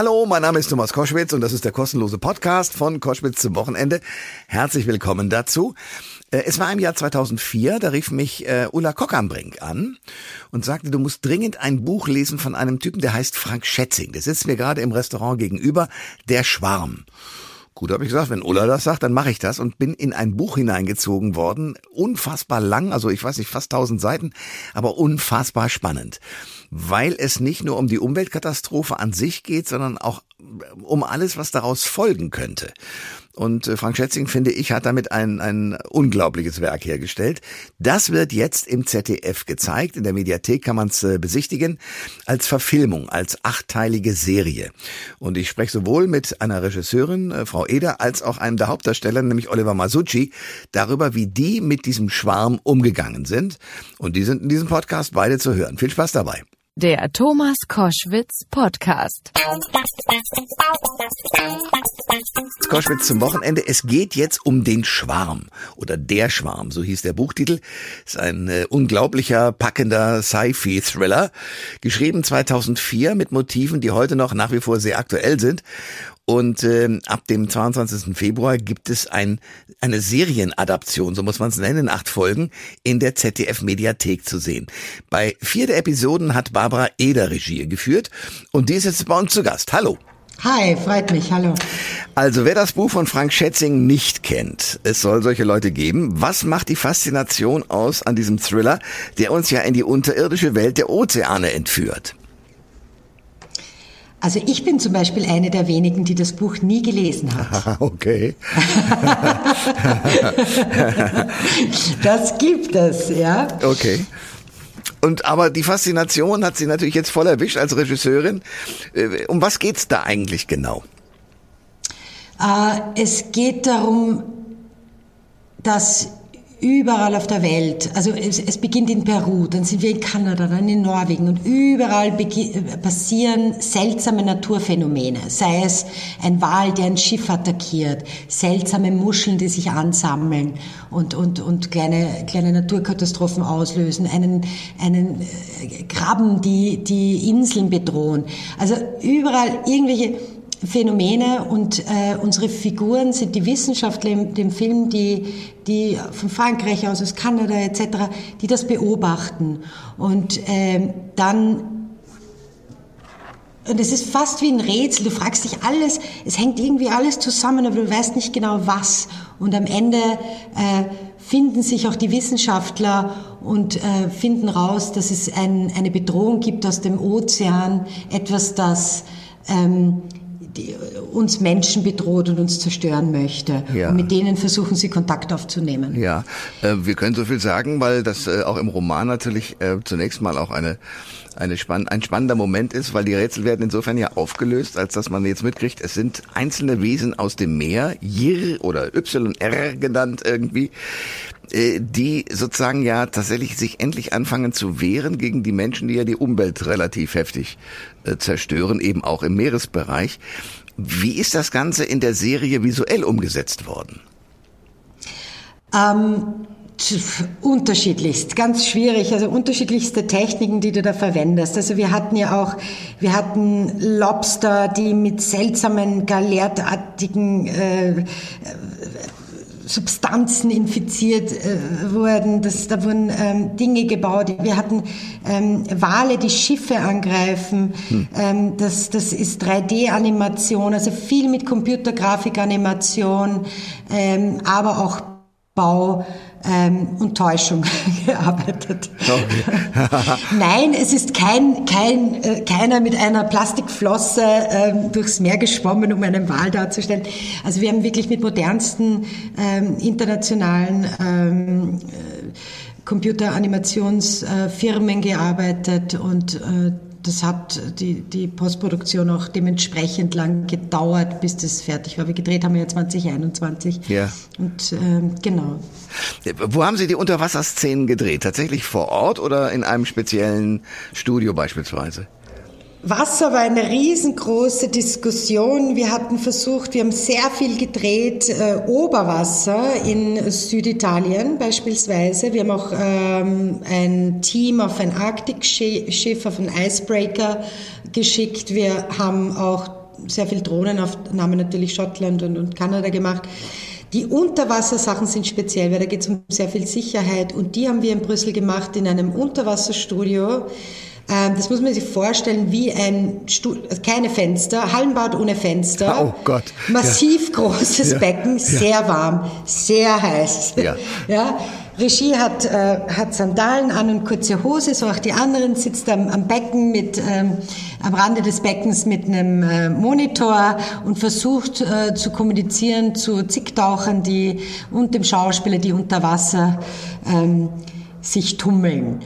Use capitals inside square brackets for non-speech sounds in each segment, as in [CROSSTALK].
Hallo, mein Name ist Thomas Koschwitz und das ist der kostenlose Podcast von Koschwitz zum Wochenende. Herzlich willkommen dazu. Äh, es war im Jahr 2004, da rief mich äh, Ulla Kockernbrink an und sagte, du musst dringend ein Buch lesen von einem Typen, der heißt Frank Schätzing. Der sitzt mir gerade im Restaurant gegenüber, Der Schwarm. Gut, habe ich gesagt, wenn Ulla das sagt, dann mache ich das und bin in ein Buch hineingezogen worden. Unfassbar lang, also ich weiß nicht, fast tausend Seiten, aber unfassbar spannend. Weil es nicht nur um die Umweltkatastrophe an sich geht, sondern auch um alles, was daraus folgen könnte. Und äh, Frank Schätzing, finde ich, hat damit ein, ein unglaubliches Werk hergestellt. Das wird jetzt im ZDF gezeigt. In der Mediathek kann man es äh, besichtigen. Als Verfilmung, als achtteilige Serie. Und ich spreche sowohl mit einer Regisseurin, äh, Frau Eder, als auch einem der Hauptdarsteller, nämlich Oliver Masucci, darüber, wie die mit diesem Schwarm umgegangen sind. Und die sind in diesem Podcast beide zu hören. Viel Spaß dabei. Der Thomas Koschwitz Podcast. Koschwitz zum Wochenende. Es geht jetzt um den Schwarm oder der Schwarm, so hieß der Buchtitel. Ist ein äh, unglaublicher, packender Sci-Fi-Thriller, geschrieben 2004 mit Motiven, die heute noch nach wie vor sehr aktuell sind. Und äh, ab dem 22. Februar gibt es ein, eine Serienadaption, so muss man es nennen, acht Folgen, in der ZDF-Mediathek zu sehen. Bei vier der Episoden hat Barbara Eder Regie geführt und die ist jetzt bei uns zu Gast. Hallo. Hi, freut mich, hallo. Also wer das Buch von Frank Schätzing nicht kennt, es soll solche Leute geben. Was macht die Faszination aus an diesem Thriller, der uns ja in die unterirdische Welt der Ozeane entführt? Also ich bin zum Beispiel eine der wenigen, die das Buch nie gelesen hat. [LAUGHS] okay. [LAUGHS] das gibt es, ja. Okay. Und aber die Faszination hat sie natürlich jetzt voll erwischt als Regisseurin. Äh, um was geht's da eigentlich genau? Äh, es geht darum, dass überall auf der Welt, also es, es, beginnt in Peru, dann sind wir in Kanada, dann in Norwegen und überall passieren seltsame Naturphänomene, sei es ein Wal, der ein Schiff attackiert, seltsame Muscheln, die sich ansammeln und, und, und kleine, kleine Naturkatastrophen auslösen, einen, einen äh, Krabben, die, die Inseln bedrohen. Also überall irgendwelche Phänomene und äh, unsere Figuren sind die Wissenschaftler im dem Film, die, die von Frankreich aus, aus Kanada etc., die das beobachten. Und äh, dann und es ist fast wie ein Rätsel. Du fragst dich alles, es hängt irgendwie alles zusammen, aber du weißt nicht genau was. Und am Ende äh, finden sich auch die Wissenschaftler und äh, finden raus, dass es ein, eine Bedrohung gibt aus dem Ozean, etwas, das ähm, die uns Menschen bedroht und uns zerstören möchte. Ja. Und mit denen versuchen sie Kontakt aufzunehmen. Ja, äh, wir können so viel sagen, weil das äh, auch im Roman natürlich äh, zunächst mal auch eine eine spann ein spannender Moment ist, weil die Rätsel werden insofern ja aufgelöst, als dass man jetzt mitkriegt, es sind einzelne Wesen aus dem Meer, Jir oder YR genannt irgendwie, die sozusagen ja tatsächlich sich endlich anfangen zu wehren gegen die Menschen, die ja die Umwelt relativ heftig äh, zerstören, eben auch im Meeresbereich. Wie ist das Ganze in der Serie visuell umgesetzt worden? Ähm Unterschiedlichst, ganz schwierig, also unterschiedlichste Techniken, die du da verwendest. Also wir hatten ja auch, wir hatten Lobster, die mit seltsamen galertartigen äh, Substanzen infiziert äh, wurden. Das, da wurden ähm, Dinge gebaut. Wir hatten ähm, Wale, die Schiffe angreifen. Hm. Ähm, das, das ist 3D-Animation, also viel mit Computergrafikanimation, ähm, aber auch Bau ähm, und Täuschung [LAUGHS] gearbeitet. [LAUGHS] Nein, es ist kein, kein, äh, keiner mit einer Plastikflosse ähm, durchs Meer geschwommen, um einen Wal darzustellen. Also wir haben wirklich mit modernsten ähm, internationalen ähm, äh, Computeranimationsfirmen gearbeitet und äh, das hat die, die Postproduktion auch dementsprechend lang gedauert, bis das fertig war. Wir gedreht haben ja 2021. Ja. Und ähm, genau. Wo haben Sie die Unterwasserszenen gedreht? Tatsächlich vor Ort oder in einem speziellen Studio beispielsweise? Wasser war eine riesengroße Diskussion. Wir hatten versucht, wir haben sehr viel gedreht, äh, Oberwasser in Süditalien beispielsweise. Wir haben auch ähm, ein Team auf ein Arktikschiff, auf ein Icebreaker geschickt. Wir haben auch sehr viel Drohnenaufnahmen natürlich Schottland und, und Kanada gemacht. Die Unterwassersachen sind speziell, weil da geht es um sehr viel Sicherheit und die haben wir in Brüssel gemacht in einem Unterwasserstudio. Ähm, das muss man sich vorstellen wie ein Stuhl, keine Fenster, Hallenbad ohne Fenster. Oh Gott. Massiv ja. großes ja. Becken, sehr ja. warm, sehr heiß. Ja. [LAUGHS] ja. Regie hat, äh, hat Sandalen an und kurze Hose, so auch die anderen, sitzt am, am Becken mit, ähm, am Rande des Beckens mit einem äh, Monitor und versucht äh, zu kommunizieren zu Zicktauchern die, und dem Schauspieler, die unter Wasser ähm, sich tummeln.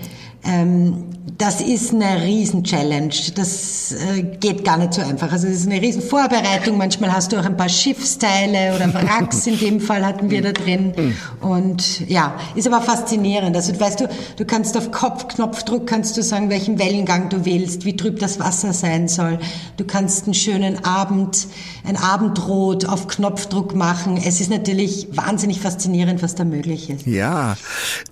Ähm, das ist eine Riesen-Challenge. Das äh, geht gar nicht so einfach. Also es ist eine Riesen-Vorbereitung. Manchmal hast du auch ein paar Schiffsteile oder Wracks. In dem Fall hatten wir da drin. Und ja, ist aber faszinierend. Also weißt du, du kannst auf Kopfknopfdruck kannst du sagen, welchen Wellengang du willst, wie trüb das Wasser sein soll. Du kannst einen schönen Abend, ein Abendrot auf Knopfdruck machen. Es ist natürlich wahnsinnig faszinierend, was da möglich ist. Ja,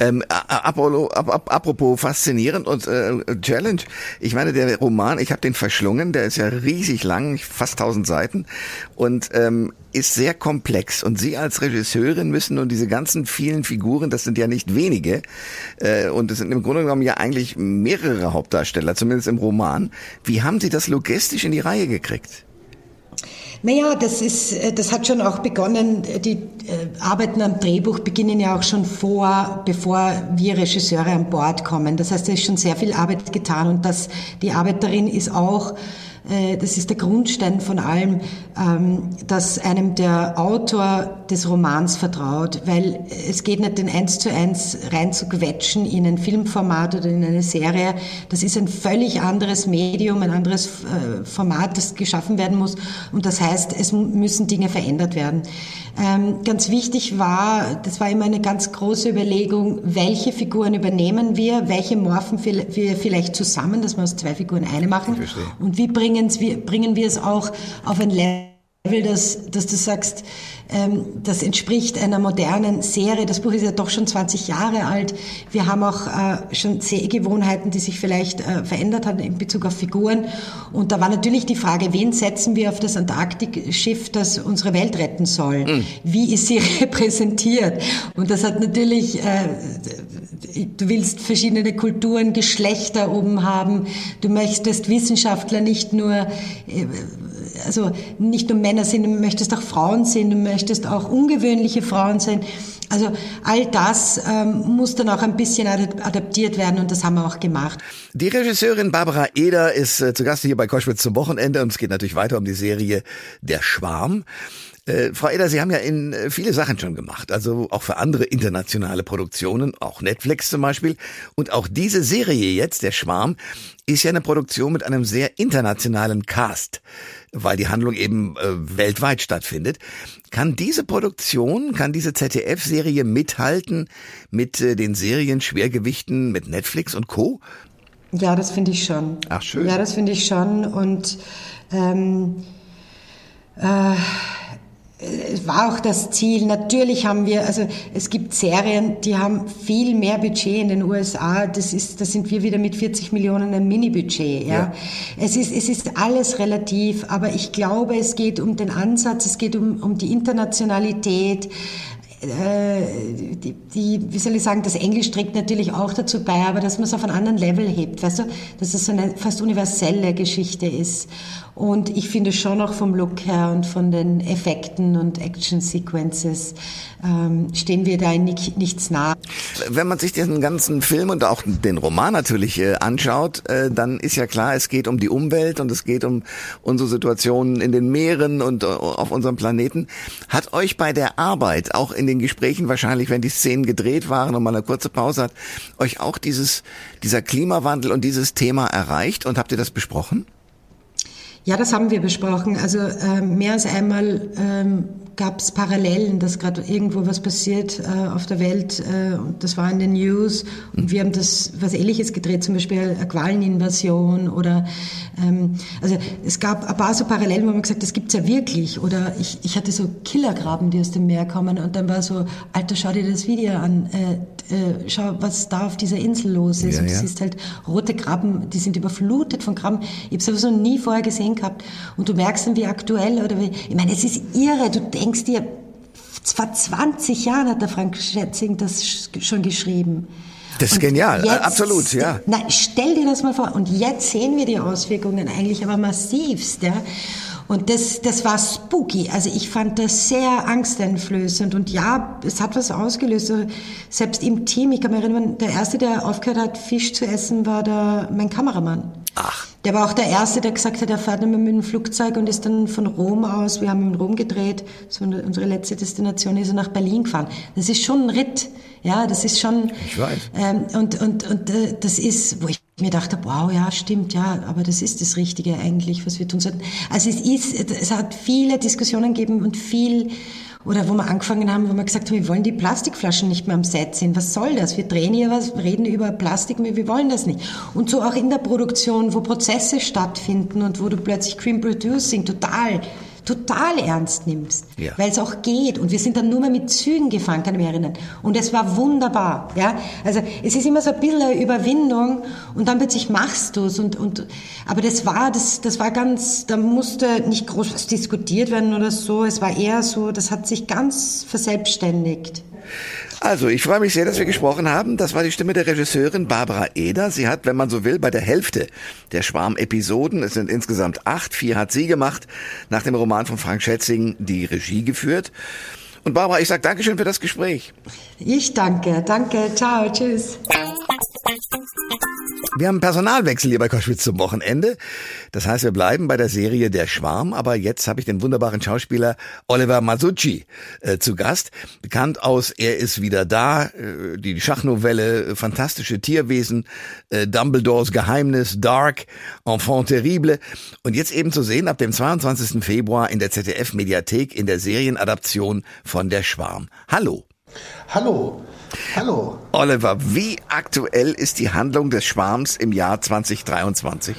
ähm, apropos, apropos faszinierend und äh, Challenge. Ich meine, der Roman, ich habe den verschlungen, der ist ja riesig lang, fast tausend Seiten und ähm, ist sehr komplex. Und Sie als Regisseurin müssen nun diese ganzen vielen Figuren, das sind ja nicht wenige, äh, und es sind im Grunde genommen ja eigentlich mehrere Hauptdarsteller, zumindest im Roman. Wie haben Sie das logistisch in die Reihe gekriegt? Naja, das ist, äh, das hat schon auch begonnen. Die äh, Arbeiten am Drehbuch beginnen ja auch schon vor, bevor wir Regisseure an Bord kommen. Das heißt, da ist schon sehr viel Arbeit getan und das, die Arbeit darin ist auch, äh, das ist der Grundstein von allem, ähm, dass einem der Autor des Romans vertraut, weil es geht nicht den eins zu eins rein zu quetschen in ein Filmformat oder in eine Serie. Das ist ein völlig anderes Medium, ein anderes äh, Format, das geschaffen werden muss. Und das heißt, es müssen Dinge verändert werden. Ähm, ganz wichtig war, das war immer eine ganz große Überlegung, welche Figuren übernehmen wir, welche morphen wir vielleicht zusammen, dass wir aus zwei Figuren eine machen. Und wie bringen wir, bringen wir es auch auf ein Level, dass, dass du sagst, das entspricht einer modernen Serie. Das Buch ist ja doch schon 20 Jahre alt. Wir haben auch äh, schon Sehgewohnheiten, die sich vielleicht äh, verändert haben in Bezug auf Figuren. Und da war natürlich die Frage, wen setzen wir auf das Antarktikschiff, das unsere Welt retten soll? Mhm. Wie ist sie [LAUGHS] repräsentiert? Und das hat natürlich, äh, du willst verschiedene Kulturen, Geschlechter oben haben. Du möchtest Wissenschaftler nicht nur also nicht nur Männer sind, du möchtest auch Frauen sehen, du möchtest auch ungewöhnliche Frauen sein. Also all das ähm, muss dann auch ein bisschen adaptiert werden und das haben wir auch gemacht. Die Regisseurin Barbara Eder ist äh, zu Gast hier bei Koschwitz zum Wochenende und es geht natürlich weiter um die Serie Der Schwarm. Äh, Frau Eder, Sie haben ja in äh, viele Sachen schon gemacht, also auch für andere internationale Produktionen, auch Netflix zum Beispiel. Und auch diese Serie jetzt, Der Schwarm, ist ja eine Produktion mit einem sehr internationalen Cast, weil die Handlung eben äh, weltweit stattfindet. Kann diese Produktion, kann diese ZDF-Serie mithalten mit äh, den Serien-Schwergewichten mit Netflix und Co.? Ja, das finde ich schon. Ach schön. Ja, das finde ich schon. Und ähm, äh, es war auch das Ziel. Natürlich haben wir, also es gibt Serien, die haben viel mehr Budget in den USA. Das ist, da sind wir wieder mit 40 Millionen ein Mini-Budget. Ja? ja? Es ist, es ist alles relativ, aber ich glaube, es geht um den Ansatz, es geht um, um die Internationalität. Äh, die, die, wie soll ich sagen, das Englisch trägt natürlich auch dazu bei, aber dass man es auf einen anderen Level hebt, weißt du, dass es so eine fast universelle Geschichte ist. Und ich finde schon auch vom Look her und von den Effekten und Action Sequences ähm, stehen wir da in nichts nah. Wenn man sich diesen ganzen Film und auch den Roman natürlich äh, anschaut, äh, dann ist ja klar, es geht um die Umwelt und es geht um unsere Situationen in den Meeren und äh, auf unserem Planeten. Hat euch bei der Arbeit, auch in den Gesprächen wahrscheinlich, wenn die Szenen gedreht waren und man eine kurze Pause hat, euch auch dieses, dieser Klimawandel und dieses Thema erreicht und habt ihr das besprochen? Ja, das haben wir besprochen. Also äh, mehr als einmal ähm, gab es Parallelen, dass gerade irgendwo was passiert äh, auf der Welt. Äh, und das war in den News. Und wir haben das was Ähnliches gedreht, zum Beispiel eine Qualeninvasion oder ähm, also es gab ein paar so Parallelen, wo man gesagt, das gibt's ja wirklich. Oder ich, ich hatte so Killergraben, die aus dem Meer kommen. Und dann war so, Alter, schau dir das Video an. Äh, äh, schau, was da auf dieser Insel los ist. Ja, und du ja. siehst halt rote Krabben, die sind überflutet von Krabben. Ich habe sowas noch nie vorher gesehen gehabt. Und du merkst dann, wie aktuell oder wie, ich meine, es ist irre. Du denkst dir, vor 20 Jahren hat der Frank Schätzing das sch- schon geschrieben. Das ist Und genial, absolut, ja. Nein, stell dir das mal vor. Und jetzt sehen wir die Auswirkungen eigentlich aber massivst, ja. Und das, das war spooky. Also ich fand das sehr angsteinflößend. Und ja, es hat was ausgelöst. Also selbst im Team, ich kann mich erinnern, der Erste, der aufgehört hat, Fisch zu essen, war der, mein Kameramann. Ach. Der war auch der Erste, der gesagt hat, er fährt nicht mehr mit dem Flugzeug und ist dann von Rom aus, wir haben in Rom gedreht, unsere letzte Destination, ist er nach Berlin gefahren. Das ist schon ein Ritt. Ja, das ist schon... Ich weiß. Ähm, und und, und äh, das ist, wo ich mir dachte, wow, ja, stimmt, ja, aber das ist das Richtige eigentlich, was wir tun sollten. Also es ist, es hat viele Diskussionen gegeben und viel, oder wo wir angefangen haben, wo wir gesagt haben, wir wollen die Plastikflaschen nicht mehr am Set sehen. Was soll das? Wir drehen hier was, reden über Plastik, wir wollen das nicht. Und so auch in der Produktion, wo Prozesse stattfinden und wo du plötzlich Cream Producing total total ernst nimmst, Ja. weil es auch geht. Und wir sind dann nur mehr mit Zügen gefahren, kann ich mich erinnern. Und es war wunderbar. Ja? Also es ist immer so ein bisschen eine Überwindung und dann plötzlich machst du es. Und, und, aber das war, das, das war ganz, da musste nicht groß was diskutiert werden oder so. Es war eher so, das hat sich ganz verselbstständigt. Also, ich freue mich sehr, dass wir gesprochen haben. Das war die Stimme der Regisseurin Barbara Eder. Sie hat, wenn man so will, bei der Hälfte der Schwarm-Episoden, es sind insgesamt acht, vier hat sie gemacht, nach dem Roman von Frank Schätzing die Regie geführt. Und Barbara, ich sage Dankeschön für das Gespräch. Ich danke, danke, ciao, tschüss. Wir haben Personalwechsel hier bei Koschwitz zum Wochenende. Das heißt, wir bleiben bei der Serie Der Schwarm, aber jetzt habe ich den wunderbaren Schauspieler Oliver Masucci äh, zu Gast. Bekannt aus Er ist wieder da, äh, die Schachnovelle, äh, fantastische Tierwesen, äh, Dumbledores Geheimnis, Dark, Enfant terrible. Und jetzt eben zu sehen ab dem 22. Februar in der ZDF-Mediathek in der Serienadaption von Der Schwarm. Hallo. Hallo, hallo. Oliver, wie aktuell ist die Handlung des Schwarms im Jahr 2023?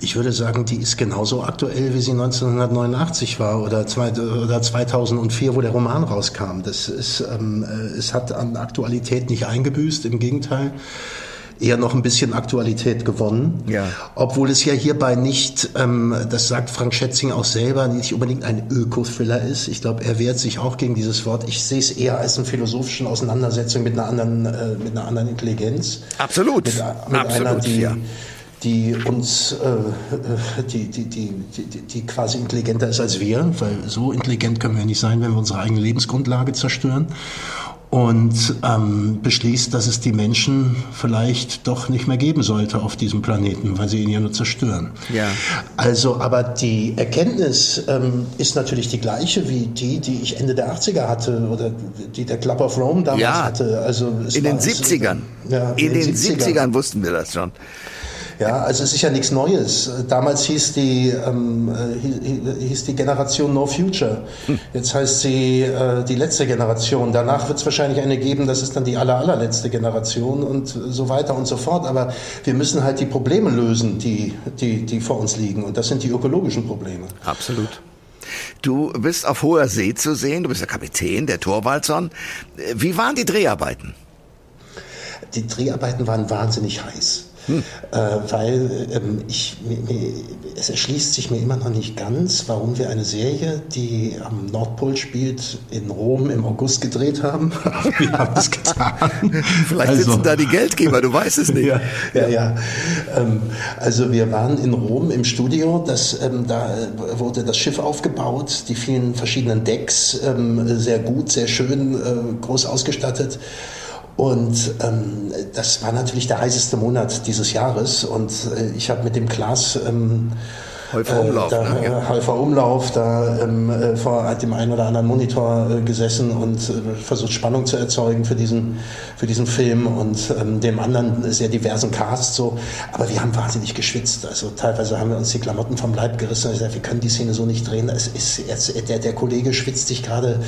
Ich würde sagen, die ist genauso aktuell, wie sie 1989 war oder, zwei, oder 2004, wo der Roman rauskam. Das ist, ähm, äh, es hat an Aktualität nicht eingebüßt, im Gegenteil eher noch ein bisschen Aktualität gewonnen. Ja. Obwohl es ja hierbei nicht, ähm, das sagt Frank Schätzing auch selber, nicht unbedingt ein Öko-Thriller ist. Ich glaube, er wehrt sich auch gegen dieses Wort. Ich sehe es eher als eine philosophische Auseinandersetzung mit einer anderen, äh, mit einer anderen Intelligenz. Absolut. Mit, mit Absolut, einer, die, ja. die uns, äh, äh, die, die, die, die, die quasi intelligenter ist als wir, weil so intelligent können wir nicht sein, wenn wir unsere eigene Lebensgrundlage zerstören. Und ähm, beschließt, dass es die Menschen vielleicht doch nicht mehr geben sollte auf diesem Planeten, weil sie ihn ja nur zerstören. Ja. Also, aber die Erkenntnis ähm, ist natürlich die gleiche wie die, die ich Ende der 80er hatte oder die der Club of Rome damals Ja. hatte. Also In den es- 70ern. Ja, in, den 70ern. wussten wir das schon. Ja, also es ist ja nichts Neues. Damals hieß die, ähm, äh, hi- hieß die Generation No Future. Jetzt heißt sie äh, die letzte Generation. Danach wird es wahrscheinlich eine geben, das ist dann die aller, allerletzte Generation und so weiter und so fort. Aber wir müssen halt die Probleme lösen, die, die, die vor uns liegen. Und das sind die ökologischen Probleme. Absolut. Du bist auf hoher See zu sehen, du bist der Kapitän, der Torwaldson. Wie waren die Dreharbeiten? Die Dreharbeiten waren wahnsinnig heiß. Äh, weil ähm, ich, mir, mir, es erschließt sich mir immer noch nicht ganz, warum wir eine Serie, die am Nordpol spielt, in Rom im August gedreht haben. [LAUGHS] Wir haben es getan. Vielleicht Also- sitzen da die Geldgeber, du weißt es nicht. ja, ja, ja. Ähm, also wir waren in Rom im Studio, das, ähm, da äh, wurde das Schiff aufgebaut, die vielen verschiedenen Decks, ähm, sehr gut, sehr schön, äh, groß ausgestattet. Und ähm, das war natürlich der heißeste Monat dieses Jahres. Und äh, ich habe mit dem Klaas ähm, Häufer Umlauf, da, ne? Ja. äh, Häufer Umlauf da ähm, äh, vor dem einen oder anderen Monitor äh, gesessen und äh, versucht Spannung zu erzeugen für diesen, für diesen Film und ähm, dem anderen sehr diversen Cast so. Aber wir haben wahnsinnig geschwitzt. Also teilweise haben wir uns die Klamotten vom Leib gerissen und gesagt, wir können die Szene so nicht drehen. Es ist jetzt, der, der Kollege schwitzt sich gerade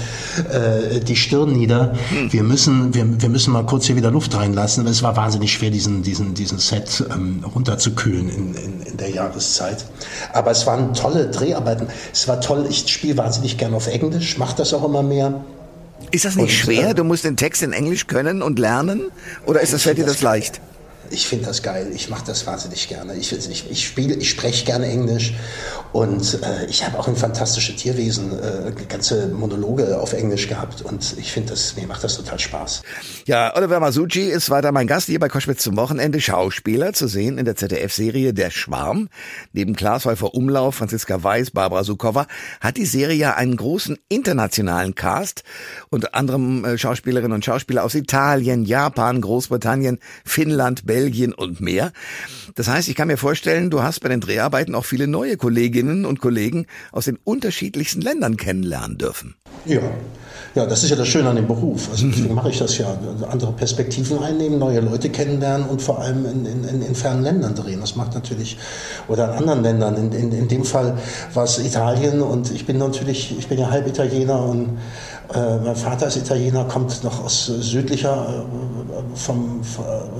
äh, die Stirn nieder. Wir müssen, wir, wir müssen mal kurz hier wieder Luft reinlassen. Es war wahnsinnig schwer, diesen, diesen, diesen Set ähm, runterzukühlen in, in, in der Jahreszeit. Aber es waren tolle Dreharbeiten. Es war toll. Ich spiele wahnsinnig gern auf Englisch, mache das auch immer mehr. Ist das nicht und, schwer? Äh, du musst den Text in Englisch können und lernen? Oder ist das, fällt dir das leicht? Ich finde das geil. Ich mache das wahnsinnig gerne. Ich, ich, ich spiele, ich spreche gerne Englisch und äh, ich habe auch ein fantastisches Tierwesen, äh, ganze Monologe auf Englisch gehabt und ich finde das, mir macht das total Spaß. Ja, Oliver Masucci ist weiter mein Gast hier bei Koschwitz zum Wochenende. Schauspieler zu sehen in der ZDF-Serie Der Schwarm. Neben Klaas Häufer Umlauf, Franziska Weiß, Barbara Sukowa hat die Serie ja einen großen internationalen Cast. Unter anderem äh, Schauspielerinnen und Schauspieler aus Italien, Japan, Großbritannien, Finnland, Belgien und mehr. Das heißt, ich kann mir vorstellen, du hast bei den Dreharbeiten auch viele neue Kolleginnen und Kollegen aus den unterschiedlichsten Ländern kennenlernen dürfen. Ja, ja, das ist ja das Schöne an dem Beruf. Also deswegen mache ich das ja. Andere Perspektiven einnehmen, neue Leute kennenlernen und vor allem in, in, in fernen Ländern drehen. Das macht natürlich, oder in anderen Ländern. In, in, in dem Fall war es Italien und ich bin natürlich, ich bin ja halb Italiener und äh, mein Vater ist Italiener, kommt noch aus südlicher äh, vom,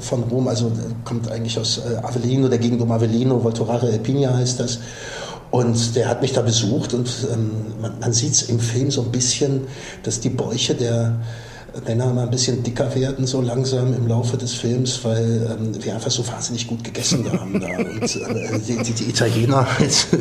von Rom, also kommt eigentlich aus äh, Avellino, der Gegend um Avellino, Voltorare Alpina heißt das. Und der hat mich da besucht und ähm, man, man sieht es im Film so ein bisschen, dass die Bäuche der, Männer mal ein bisschen dicker werden, so langsam im Laufe des Films, weil ähm, wir einfach so wahnsinnig gut gegessen haben da. [LAUGHS] Und äh, die, die, die Italiener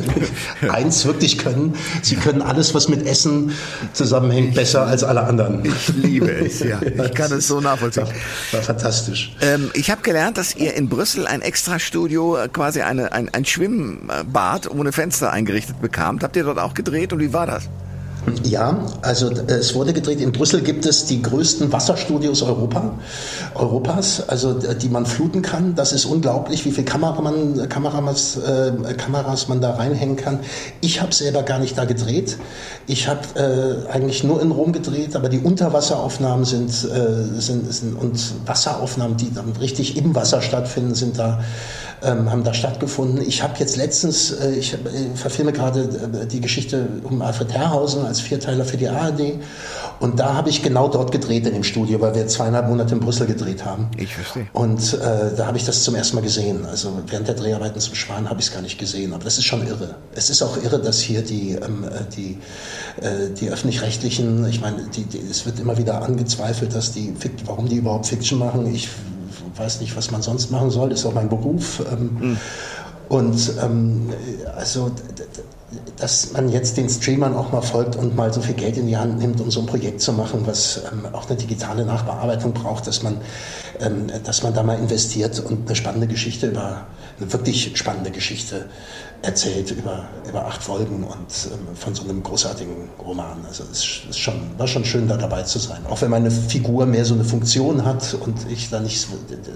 [LAUGHS] eins wirklich können, sie können alles, was mit Essen zusammenhängt, besser als alle anderen. Ich liebe es, ja. [LAUGHS] Ich kann es so nachvollziehen. War, war fantastisch. Ähm, ich habe gelernt, dass ihr in Brüssel ein Extra-Studio, äh, quasi eine, ein, ein Schwimmbad ohne Fenster eingerichtet bekamt. Habt ihr dort auch gedreht und wie war das? Ja, also äh, es wurde gedreht. In Brüssel gibt es die größten Wasserstudios Europa, Europas, also die man fluten kann. Das ist unglaublich, wie viele Kameramann, Kameras, äh, Kameras man da reinhängen kann. Ich habe selber gar nicht da gedreht. Ich habe äh, eigentlich nur in Rom gedreht, aber die Unterwasseraufnahmen sind, äh, sind, sind und Wasseraufnahmen, die dann richtig im Wasser stattfinden, sind da ähm, haben da stattgefunden. Ich habe jetzt letztens, äh, ich äh, verfilme gerade äh, die Geschichte um Alfred Herrhausen als Vierteiler für die ARD und da habe ich genau dort gedreht in dem Studio, weil wir zweieinhalb Monate in Brüssel gedreht haben. Ich verstehe. Und äh, da habe ich das zum ersten Mal gesehen. Also während der Dreharbeiten zum Schwan habe ich es gar nicht gesehen, aber das ist schon irre. Es ist auch irre, dass hier die, ähm, äh, die, äh, die öffentlich-rechtlichen, ich meine, die, die, es wird immer wieder angezweifelt, dass die, warum die überhaupt Fiction machen. Ich weiß nicht, was man sonst machen soll, ist auch mein Beruf. Mhm. Und ähm, also, dass man jetzt den Streamern auch mal folgt und mal so viel Geld in die Hand nimmt, um so ein Projekt zu machen, was ähm, auch eine digitale Nachbearbeitung braucht, dass man, ähm, dass man da mal investiert und eine spannende Geschichte über, eine wirklich spannende Geschichte erzählt über, über acht Folgen und ähm, von so einem großartigen Roman. Also es ist schon, war schon schön, da dabei zu sein. Auch wenn meine Figur mehr so eine Funktion hat und ich da nicht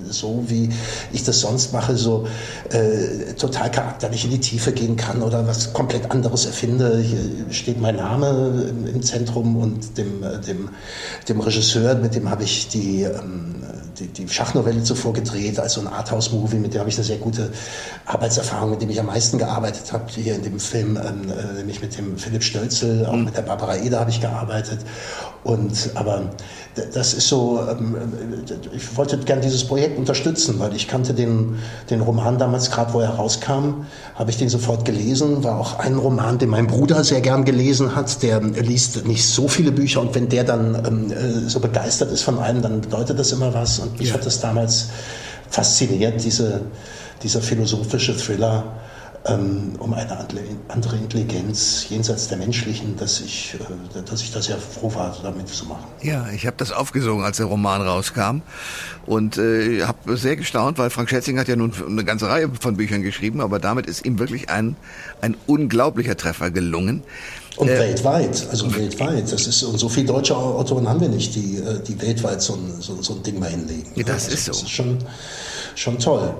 so, wie ich das sonst mache, so äh, total charakterlich in die Tiefe gehen kann oder was komplett anderes erfinde. Hier steht mein Name im, im Zentrum und dem, äh, dem, dem Regisseur, mit dem habe ich die, ähm, die, die Schachnovelle zuvor gedreht, also ein Arthouse-Movie, mit dem habe ich eine sehr gute Arbeitserfahrung, mit dem ich am meisten gearbeitet habe, hier in dem Film, ähm, äh, nämlich mit dem Philipp Stölzel, auch mhm. mit der Barbara Eder habe ich gearbeitet. Und aber das ist so, ähm, ich wollte gern dieses Projekt unterstützen, weil ich kannte den, den Roman damals, gerade wo er rauskam, habe ich den sofort gelesen, war auch ein Roman, den mein Bruder sehr gern gelesen hat, der liest nicht so viele Bücher und wenn der dann ähm, äh, so begeistert ist von einem, dann bedeutet das immer was. Und mich ja. hat das damals fasziniert, diese, dieser philosophische Thriller ähm, um eine andere Intelligenz jenseits der menschlichen, dass ich, äh, dass ich da sehr froh war, damit zu machen. Ja, ich habe das aufgesogen, als der Roman rauskam und äh, habe sehr gestaunt, weil Frank Schätzing hat ja nun eine ganze Reihe von Büchern geschrieben, aber damit ist ihm wirklich ein, ein unglaublicher Treffer gelungen. Und äh, weltweit, also weltweit. Das ist, und so viele deutsche Autoren haben wir nicht, die, äh, die weltweit so ein, so, so ein Ding mal hinlegen. Ja, das also, ist so. Das ist schon, schon toll.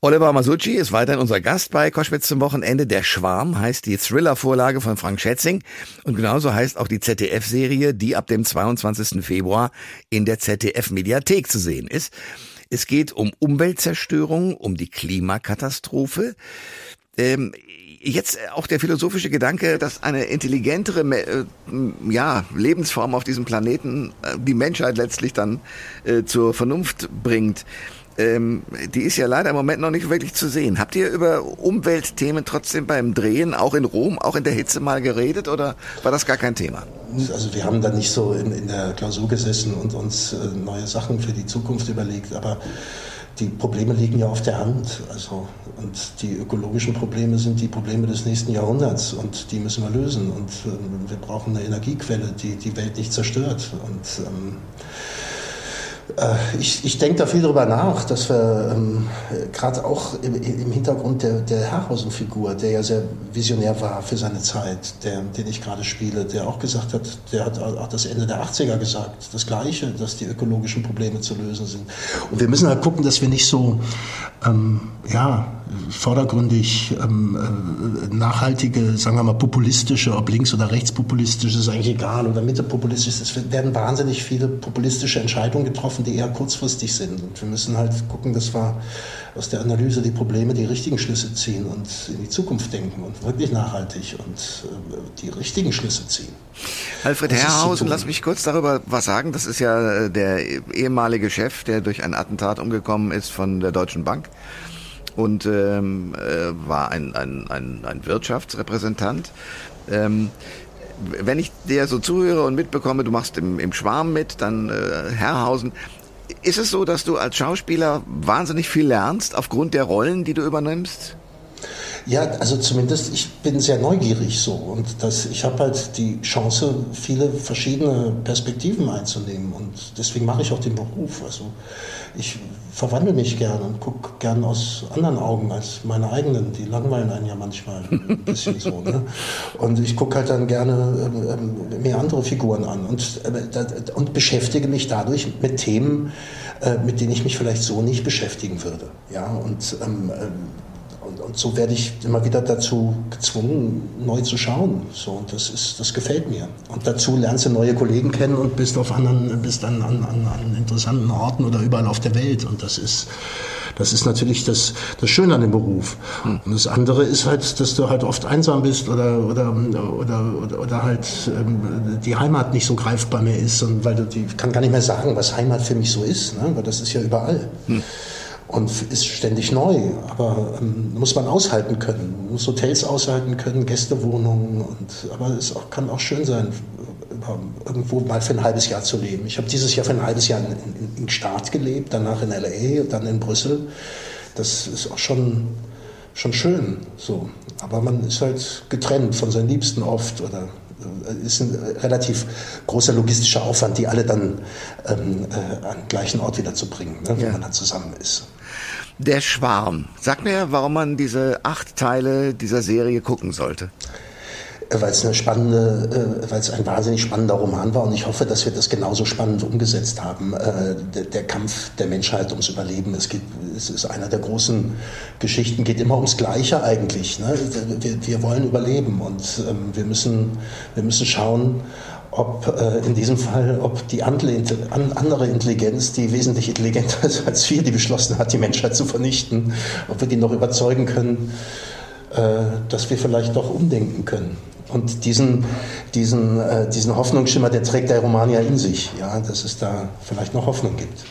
Oliver Masucci ist weiterhin unser Gast bei Koschwitz zum Wochenende. Der Schwarm heißt die Thriller-Vorlage von Frank Schätzing. Und genauso heißt auch die ZDF-Serie, die ab dem 22. Februar in der ZDF-Mediathek zu sehen ist. Es geht um Umweltzerstörung, um die Klimakatastrophe. Ähm, jetzt auch der philosophische Gedanke, dass eine intelligentere äh, ja, Lebensform auf diesem Planeten äh, die Menschheit letztlich dann äh, zur Vernunft bringt. Ähm, die ist ja leider im Moment noch nicht wirklich zu sehen. Habt ihr über Umweltthemen trotzdem beim Drehen, auch in Rom, auch in der Hitze mal geredet oder war das gar kein Thema? Also wir haben da nicht so in, in der Klausur gesessen und uns äh, neue Sachen für die Zukunft überlegt, aber die Probleme liegen ja auf der Hand. Also, und die ökologischen Probleme sind die Probleme des nächsten Jahrhunderts und die müssen wir lösen. Und äh, wir brauchen eine Energiequelle, die die Welt nicht zerstört. Und ähm, äh, ich, ich denke da viel darüber nach, dass wir ähm, gerade auch im, im, Hintergrund der, der Herrhausen-Figur, der ja sehr visionär war für seine Zeit, der, den ich gerade spiele, der auch gesagt hat, der hat auch das Ende der 80er gesagt, das Gleiche, dass die ökologischen Probleme zu lösen sind. Und wir müssen halt gucken, dass wir nicht so, ähm, ja, vordergründig ähm, äh, nachhaltige, sagen wir mal populistische, ob links- oder rechtspopulistische, ist eigentlich egal, oder mittepopulistisch, es werden wahnsinnig viele populistische Entscheidungen getroffen, die eher kurzfristig sind. Und wir müssen halt gucken, dass wir aus der Analyse die Probleme die richtigen Schlüsse ziehen und in die Zukunft denken und wirklich nachhaltig und äh, die richtigen Schlüsse ziehen. Alfred Herrhausen, lass mich kurz darüber was sagen. Das ist ja äh, der ehemalige Chef, der durch ein Attentat umgekommen ist von der Deutschen Bank und ähm, äh, war ein, ein, ein, ein Wirtschaftsrepräsentant. Ähm, wenn ich dir so zuhöre und mitbekomme, du machst im, im Schwarm mit, dann äh, Herrhausen, ist es so, dass du als Schauspieler wahnsinnig viel lernst aufgrund der Rollen, die du übernimmst? Ja, also zumindest ich bin sehr neugierig so und das, ich habe halt die Chance, viele verschiedene Perspektiven einzunehmen und deswegen mache ich auch den Beruf. Also ich verwandle mich gern und gucke gern aus anderen Augen als meine eigenen. Die langweilen einen ja manchmal ein bisschen so. Ne? Und ich gucke halt dann gerne äh, mehr andere Figuren an und, äh, und beschäftige mich dadurch mit Themen, äh, mit denen ich mich vielleicht so nicht beschäftigen würde. Ja, und ähm, ähm und, und, so werde ich immer wieder dazu gezwungen, neu zu schauen. So, und das, ist, das gefällt mir. Und dazu lernst du neue Kollegen kennen und bist, auf anderen, bist an, an, an interessanten Orten oder überall auf der Welt. Und das ist, das ist natürlich das, das Schöne an dem Beruf. Hm. Und das andere ist halt, dass du halt oft einsam bist oder, oder, oder, oder, oder halt ähm, die Heimat nicht so greifbar mehr ist. Und weil du die, kann gar nicht mehr sagen, was Heimat für mich so ist, ne? weil das ist ja überall. Hm und ist ständig neu. Aber ähm, muss man aushalten können, muss Hotels aushalten können, Gästewohnungen. Und, aber es auch, kann auch schön sein, irgendwo mal für ein halbes Jahr zu leben. Ich habe dieses Jahr für ein halbes Jahr in, in, in Start gelebt, danach in LA und dann in Brüssel. Das ist auch schon, schon schön. So. Aber man ist halt getrennt von seinen Liebsten oft oder äh, ist ein relativ großer logistischer Aufwand, die alle dann ähm, äh, an den gleichen Ort wieder zu bringen, ne, wenn ja. man dann zusammen ist. Der Schwarm. Sag mir, warum man diese acht Teile dieser Serie gucken sollte weil es eine spannende, äh, weil es ein wahnsinnig spannender Roman war und ich hoffe, dass wir das genauso spannend umgesetzt haben. Äh, der, Kampf der Menschheit ums Überleben, es geht, es ist einer der großen Geschichten, geht immer ums Gleiche eigentlich. Ne? Wir, wollen überleben und ähm, wir müssen, wir müssen schauen, ob äh, in diesem Fall, ob die andere Intelligenz, die wesentlich intelligenter ist als wir, die beschlossen hat, die Menschheit zu vernichten, ob wir die noch überzeugen können, dass wir vielleicht doch umdenken können. Und diesen, diesen, äh, diesen Hoffnungsschimmer, der trägt der Roman ja in sich, ja, dass es da vielleicht noch Hoffnung gibt.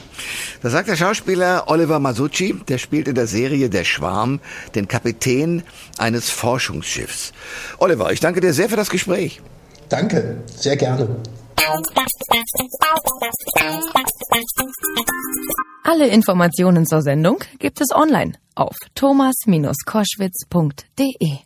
Das sagt der Schauspieler Oliver Masucci, der spielt in der Serie Der Schwarm den Kapitän eines Forschungsschiffs. Oliver, ich danke dir sehr für das Gespräch. Danke, sehr gerne. Alle Informationen zur Sendung gibt es online auf thomas-koschwitz.de.